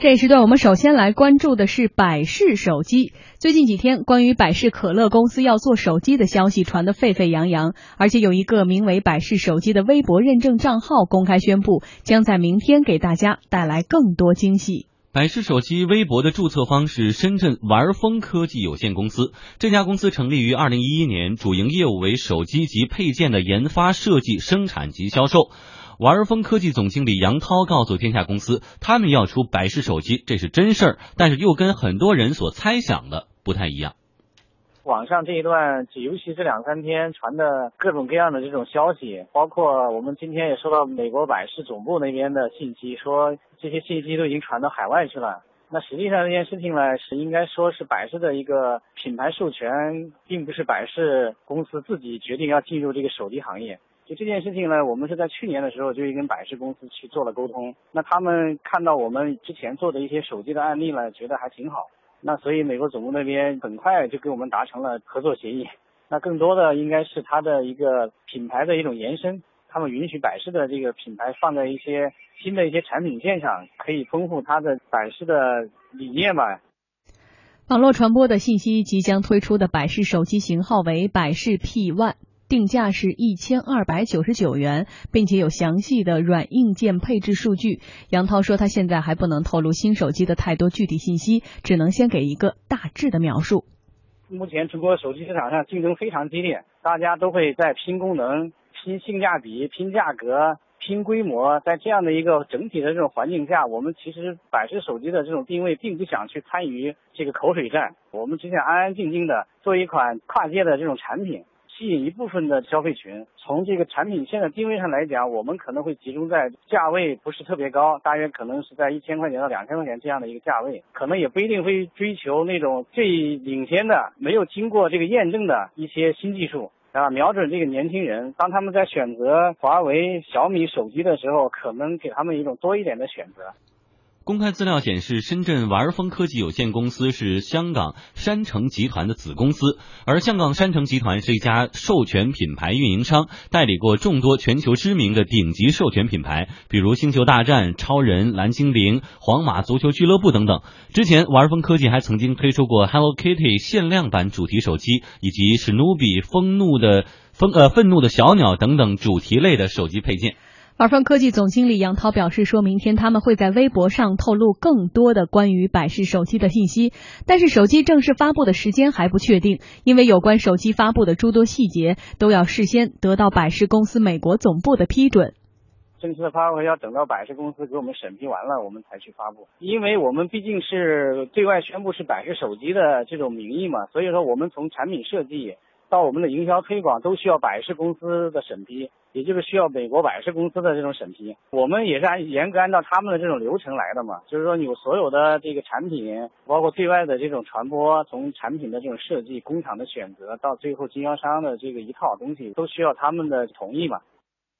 这一时段，我们首先来关注的是百事手机。最近几天，关于百事可乐公司要做手机的消息传得沸沸扬扬，而且有一个名为“百事手机”的微博认证账号公开宣布，将在明天给大家带来更多惊喜。百事手机微博的注册方是深圳玩风科技有限公司，这家公司成立于二零一一年，主营业务为手机及配件的研发、设计、生产及销售。玩风科技总经理杨涛告诉天下公司，他们要出百事手机，这是真事儿，但是又跟很多人所猜想的不太一样。网上这一段，尤其这两三天传的各种各样的这种消息，包括我们今天也收到美国百事总部那边的信息，说这些信息都已经传到海外去了。那实际上这件事情呢，是应该说是百事的一个品牌授权，并不是百事公司自己决定要进入这个手机行业。就这件事情呢，我们是在去年的时候就跟百事公司去做了沟通。那他们看到我们之前做的一些手机的案例呢，觉得还挺好。那所以美国总部那边很快就跟我们达成了合作协议。那更多的应该是它的一个品牌的一种延伸，他们允许百事的这个品牌放在一些新的一些产品线上，可以丰富它的百事的理念吧。网络传播的信息，即将推出的百事手机型号为百事 P One。定价是一千二百九十九元，并且有详细的软硬件配置数据。杨涛说，他现在还不能透露新手机的太多具体信息，只能先给一个大致的描述。目前中国手机市场上竞争非常激烈，大家都会在拼功能、拼性价比、拼价格、拼规模。在这样的一个整体的这种环境下，我们其实百事手机的这种定位并不想去参与这个口水战，我们只想安安静静的做一款跨界的这种产品。吸引一部分的消费群，从这个产品线的定位上来讲，我们可能会集中在价位不是特别高，大约可能是在一千块钱到两千块钱这样的一个价位，可能也不一定会追求那种最领先的、没有经过这个验证的一些新技术。啊，瞄准这个年轻人，当他们在选择华为、小米手机的时候，可能给他们一种多一点的选择。公开资料显示，深圳玩风科技有限公司是香港山城集团的子公司，而香港山城集团是一家授权品牌运营商，代理过众多全球知名的顶级授权品牌，比如星球大战、超人、蓝精灵、皇马足球俱乐部等等。之前，玩风科技还曾经推出过 Hello Kitty 限量版主题手机，以及史努比愤怒的愤呃愤怒的小鸟等等主题类的手机配件。玩风科技总经理杨涛表示，说明天他们会在微博上透露更多的关于百事手机的信息，但是手机正式发布的时间还不确定，因为有关手机发布的诸多细节都要事先得到百事公司美国总部的批准。正式的发布要等到百事公司给我们审批完了，我们才去发布，因为我们毕竟是对外宣布是百事手机的这种名义嘛，所以说我们从产品设计。到我们的营销推广都需要百事公司的审批，也就是需要美国百事公司的这种审批。我们也是按严格按照他们的这种流程来的嘛，就是说有所有的这个产品，包括对外的这种传播，从产品的这种设计、工厂的选择到最后经销商的这个一套东西，都需要他们的同意嘛。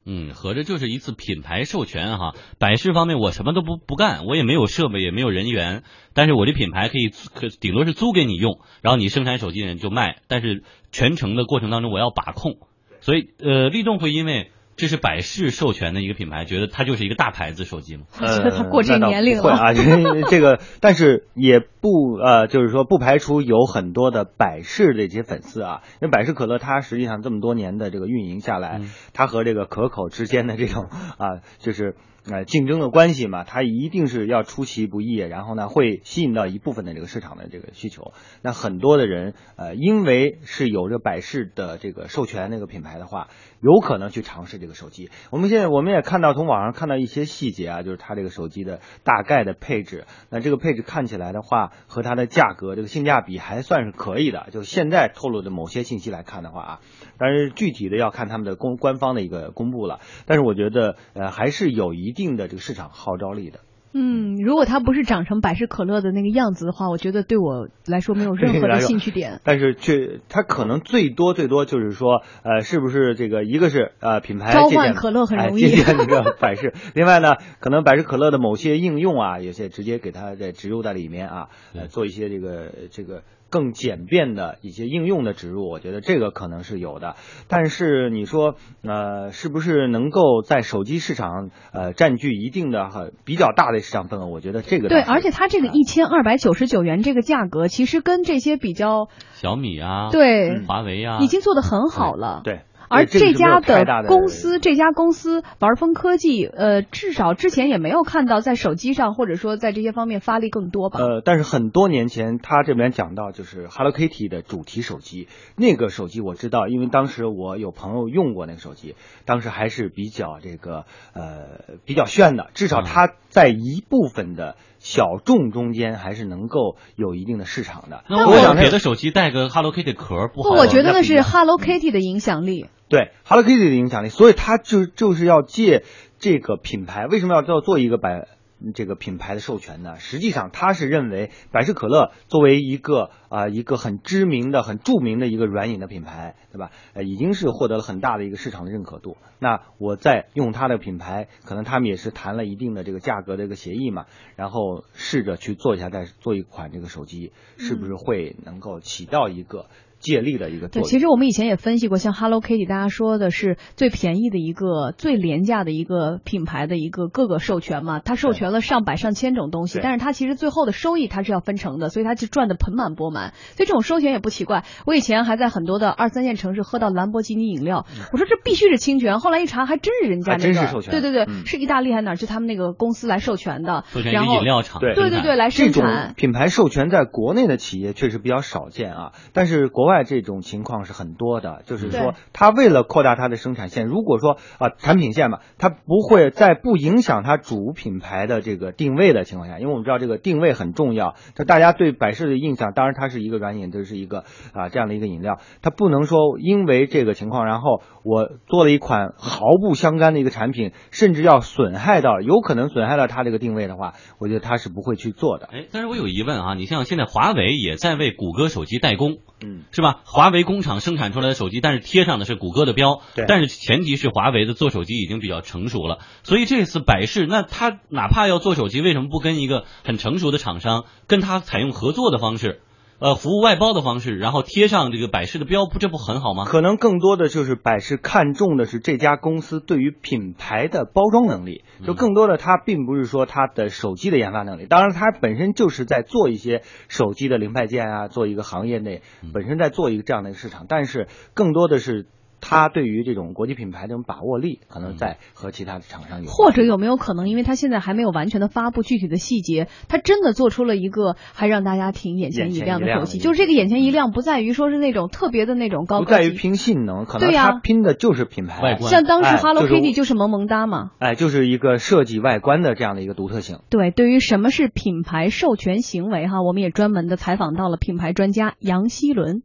嗯，合着就是一次品牌授权哈。百事方面我什么都不不干，我也没有设备，也没有人员，但是我这品牌可以可顶多是租给你用，然后你生产手机的人就卖，但是全程的过程当中我要把控，所以呃，立栋会因为。这是百事授权的一个品牌，觉得它就是一个大牌子手机吗？我觉得它过这年龄了啊，这个，但是也不呃，就是说不排除有很多的百事的一些粉丝啊，因为百事可乐它实际上这么多年的这个运营下来，它和这个可口之间的这种啊，就是。呃，竞争的关系嘛，它一定是要出其不意，然后呢，会吸引到一部分的这个市场的这个需求。那很多的人，呃，因为是有着百事的这个授权那个品牌的话，有可能去尝试这个手机。我们现在我们也看到从网上看到一些细节啊，就是它这个手机的大概的配置。那这个配置看起来的话，和它的价格这个性价比还算是可以的。就现在透露的某些信息来看的话啊，但是具体的要看他们的公官方的一个公布了。但是我觉得，呃，还是有一。定的这个市场号召力的，嗯，如果它不是长成百事可乐的那个样子的话，我觉得对我来说没有任何的兴趣点。但是却它可能最多最多就是说，呃，是不是这个一个是呃品牌召唤可乐很容易，借鉴这个百事。另外呢，可能百事可乐的某些应用啊，有些直接给它在植入在里面啊，呃，做一些这个这个更简便的一些应用的植入，我觉得这个可能是有的。但是你说呃，是不是能够在手机市场呃占据一定的很比较大的市场份额？我觉得这个对，而且它这个一千二百九十九元这个价格，其实跟这些比较小米啊，对，华为啊，已经做得很好了。对。而这家的公司，这家公司玩风科技，呃，至少之前也没有看到在手机上或者说在这些方面发力更多吧。呃，但是很多年前他这边讲到就是 Hello Kitty 的主题手机，那个手机我知道，因为当时我有朋友用过那个手机，当时还是比较这个呃比较炫的，至少它在一部分的。小众中间还是能够有一定的市场的。那我想别的手机带个 Hello Kitty 壳不好？我觉得那是 Hello Kitty 的影响力。对 Hello Kitty 的影响力，所以他就就是要借这个品牌，为什么要要做一个百？这个品牌的授权呢，实际上他是认为百事可乐作为一个啊一个很知名的、很著名的一个软饮的品牌，对吧？呃，已经是获得了很大的一个市场的认可度。那我再用它的品牌，可能他们也是谈了一定的这个价格的一个协议嘛，然后试着去做一下，再做一款这个手机，是不是会能够起到一个。借力的一个对，其实我们以前也分析过，像 Hello Kitty，大家说的是最便宜的一个、最廉价的一个品牌的一个各个授权嘛，它授权了上百上千种东西，但是它其实最后的收益它是要分成的，所以它就赚的盆满钵满，所以这种收钱也不奇怪。我以前还在很多的二三线城市喝到兰博基尼饮料，我说这必须是侵权，后来一查还真是人家那个，对对对，是意大利还是哪儿？就他们那个公司来授权的，授权饮料厂，对。对对来生产。品牌授权在国内的企业确实比较少见啊，但是国外这种情况。是很多的，就是说，他为了扩大它的生产线，如果说啊产品线嘛，它不会在不影响它主品牌的这个定位的情况下，因为我们知道这个定位很重要。就大家对百事的印象，当然它是一个软饮，这是一个啊这样的一个饮料，它不能说因为这个情况，然后我做了一款毫不相干的一个产品，甚至要损害到，有可能损害到它这个定位的话，我觉得他是不会去做的。哎，但是我有疑问啊，你像现在华为也在为谷歌手机代工，嗯，是吧？华为工工厂生产出来的手机，但是贴上的是谷歌的标，但是前提是华为的做手机已经比较成熟了，所以这次百事，那他哪怕要做手机，为什么不跟一个很成熟的厂商，跟他采用合作的方式？呃，服务外包的方式，然后贴上这个百事的标，不这不很好吗？可能更多的就是百事看重的是这家公司对于品牌的包装能力，就更多的它并不是说它的手机的研发能力，当然它本身就是在做一些手机的零配件啊，做一个行业内本身在做一个这样的一个市场，但是更多的是。他对于这种国际品牌这种把握力，可能在和其他的厂商有。或者有没有可能，因为他现在还没有完全的发布具体的细节，他真的做出了一个还让大家挺眼前一亮的手机。就是这个眼前一亮，不在于说是那种特别的那种高，不在于拼性能，可能他拼的就是品牌外观。像当时 Hello Kitty 就是萌萌哒嘛，哎，就是一个设计外观的这样的一个独特性。对，对于什么是品牌授权行为哈，我们也专门的采访到了品牌专家杨希伦。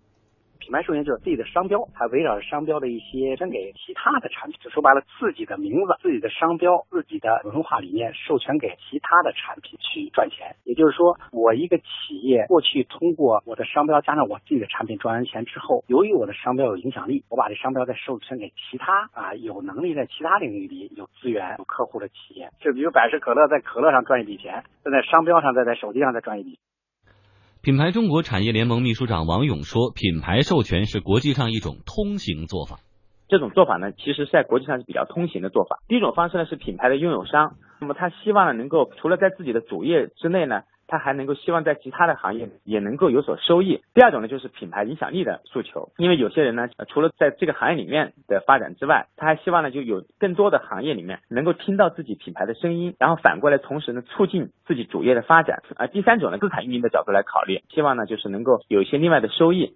品牌授权就是自己的商标，它围绕着商标的一些分给其他的产品，就说白了，自己的名字、自己的商标、自己的文化理念授权给其他的产品去赚钱。也就是说，我一个企业过去通过我的商标加上我自己的产品赚完钱之后，由于我的商标有影响力，我把这商标再授权给其他啊有能力在其他领域里有资源、有客户的企业。就比如百事可乐在可乐上赚一笔钱，在商标上再在手机上再赚一笔。品牌中国产业联盟秘书长王勇说：“品牌授权是国际上一种通行做法。这种做法呢，其实在国际上是比较通行的做法。第一种方式呢，是品牌的拥有商，那么他希望呢，能够除了在自己的主业之内呢。”他还能够希望在其他的行业也能够有所收益。第二种呢，就是品牌影响力的诉求，因为有些人呢，除了在这个行业里面的发展之外，他还希望呢，就有更多的行业里面能够听到自己品牌的声音，然后反过来同时呢，促进自己主业的发展。啊，第三种呢，资产运营的角度来考虑，希望呢，就是能够有一些另外的收益。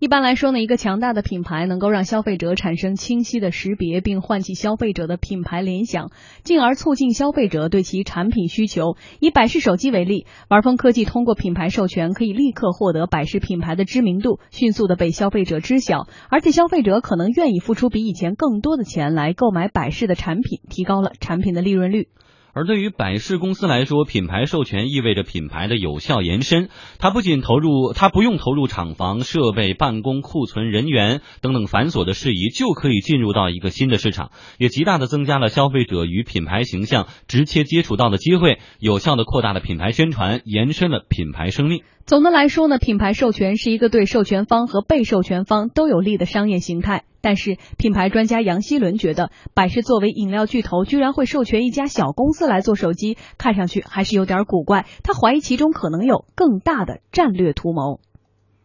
一般来说呢，一个强大的品牌能够让消费者产生清晰的识别，并唤起消费者的品牌联想，进而促进消费者对其产品需求。以百事手机为例，玩风科技通过品牌授权，可以立刻获得百事品牌的知名度，迅速的被消费者知晓，而且消费者可能愿意付出比以前更多的钱来购买百事的产品，提高了产品的利润率。而对于百事公司来说，品牌授权意味着品牌的有效延伸。它不仅投入，它不用投入厂房、设备、办公、库存、人员等等繁琐的事宜，就可以进入到一个新的市场，也极大的增加了消费者与品牌形象直接接触到的机会，有效的扩大了品牌宣传，延伸了品牌生命。总的来说呢，品牌授权是一个对授权方和被授权方都有利的商业形态。但是，品牌专家杨希伦觉得，百事作为饮料巨头，居然会授权一家小公司来做手机，看上去还是有点古怪。他怀疑其中可能有更大的战略图谋。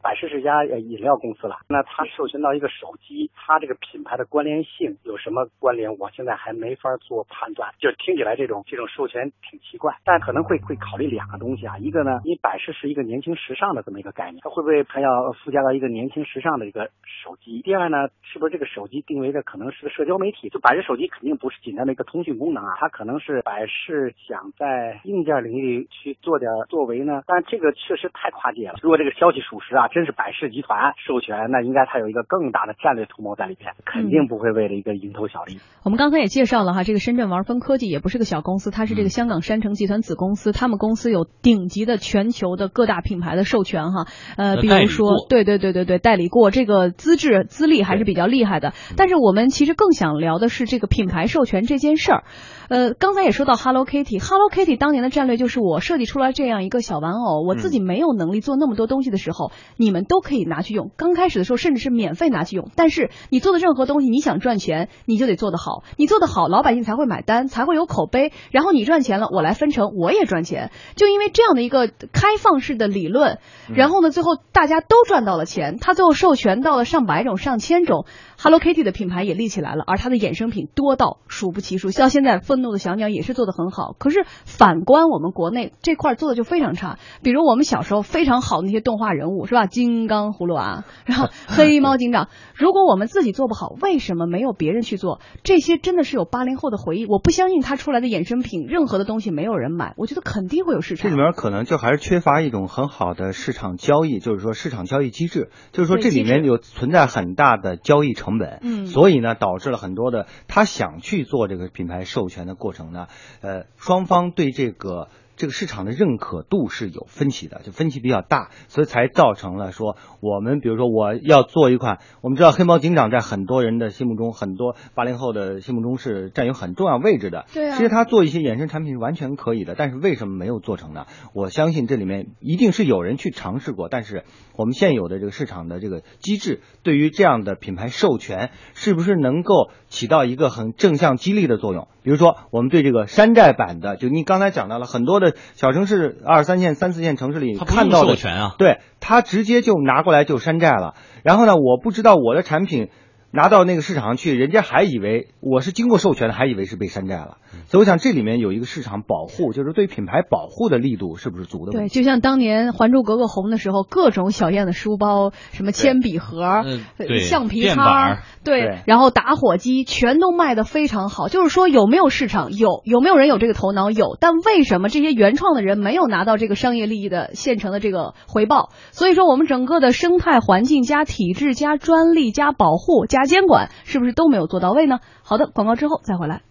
百事是家饮料公司了，那它授权到一个手机，它这个品牌的关联性有什么关联？我现在还没法做判断。就听起来这种这种授权挺奇怪，但可能会会考虑两个东西啊，一个呢，你百事是一个年轻时尚的这么一个概念，它会不会它要附加到一个年轻时尚的一个手机？第二呢，是不是这个手机定位的可能是个社交媒体？就百事手机肯定不是简单的一个通讯功能啊，它可能是百事想在硬件领域去做点作为呢？但这个确实太跨界了。如果这个消息属实啊。真是百事集团授权，那应该它有一个更大的战略图谋在里边，肯定不会为了一个蝇头小利。我们刚才也介绍了哈，这个深圳玩风科技也不是个小公司，它是这个香港山城集团子公司，他们公司有顶级的全球的各大品牌的授权哈，呃，比如说，对对对对对，代理过这个资质资历还是比较厉害的。但是我们其实更想聊的是这个品牌授权这件事儿。呃，刚才也说到 Hello Kitty，Hello Kitty 当年的战略就是我设计出来这样一个小玩偶，我自己没有能力做那么多东西的时候，你们都可以拿去用。刚开始的时候甚至是免费拿去用，但是你做的任何东西，你想赚钱，你就得做得好，你做得好，老百姓才会买单，才会有口碑。然后你赚钱了，我来分成，我也赚钱。就因为这样的一个开放式的理论，然后呢，最后大家都赚到了钱，他最后授权到了上百种、上千种。Hello Kitty 的品牌也立起来了，而它的衍生品多到数不其数。像现在愤怒的小鸟也是做的很好，可是反观我们国内这块做的就非常差。比如我们小时候非常好的那些动画人物是吧？金刚葫芦娃，然后黑猫警长。如果我们自己做不好，为什么没有别人去做？这些真的是有八零后的回忆。我不相信它出来的衍生品任何的东西没有人买，我觉得肯定会有市场。这里面可能就还是缺乏一种很好的市场交易，就是说市场交易机制，就是说这里面有存在很大的交易成本。嗯，所以呢，导致了很多的他想去做这个品牌授权的过程呢，呃，双方对这个。这个市场的认可度是有分歧的，就分歧比较大，所以才造成了说我们比如说我要做一款，我们知道黑猫警长在很多人的心目中，很多八零后的心目中是占有很重要位置的。对啊。其实他做一些衍生产品是完全可以的，但是为什么没有做成呢？我相信这里面一定是有人去尝试过，但是我们现有的这个市场的这个机制，对于这样的品牌授权，是不是能够起到一个很正向激励的作用？比如说，我们对这个山寨版的，就你刚才讲到了很多的小城市、二三线、三四线城市里看到的授权啊，对他直接就拿过来就山寨了。然后呢，我不知道我的产品。拿到那个市场上去，人家还以为我是经过授权的，还以为是被山寨了。所以我想这里面有一个市场保护，就是对品牌保护的力度是不是足的？对，就像当年《还珠格格》红的时候，各种小燕子书包、什么铅笔盒、橡皮擦，对，然后打火机全都卖的非常好。就是说有没有市场？有，有没有人有这个头脑？有。但为什么这些原创的人没有拿到这个商业利益的现成的这个回报？所以说我们整个的生态环境加体制加专利加保护加。监管是不是都没有做到位呢？好的，广告之后再回来。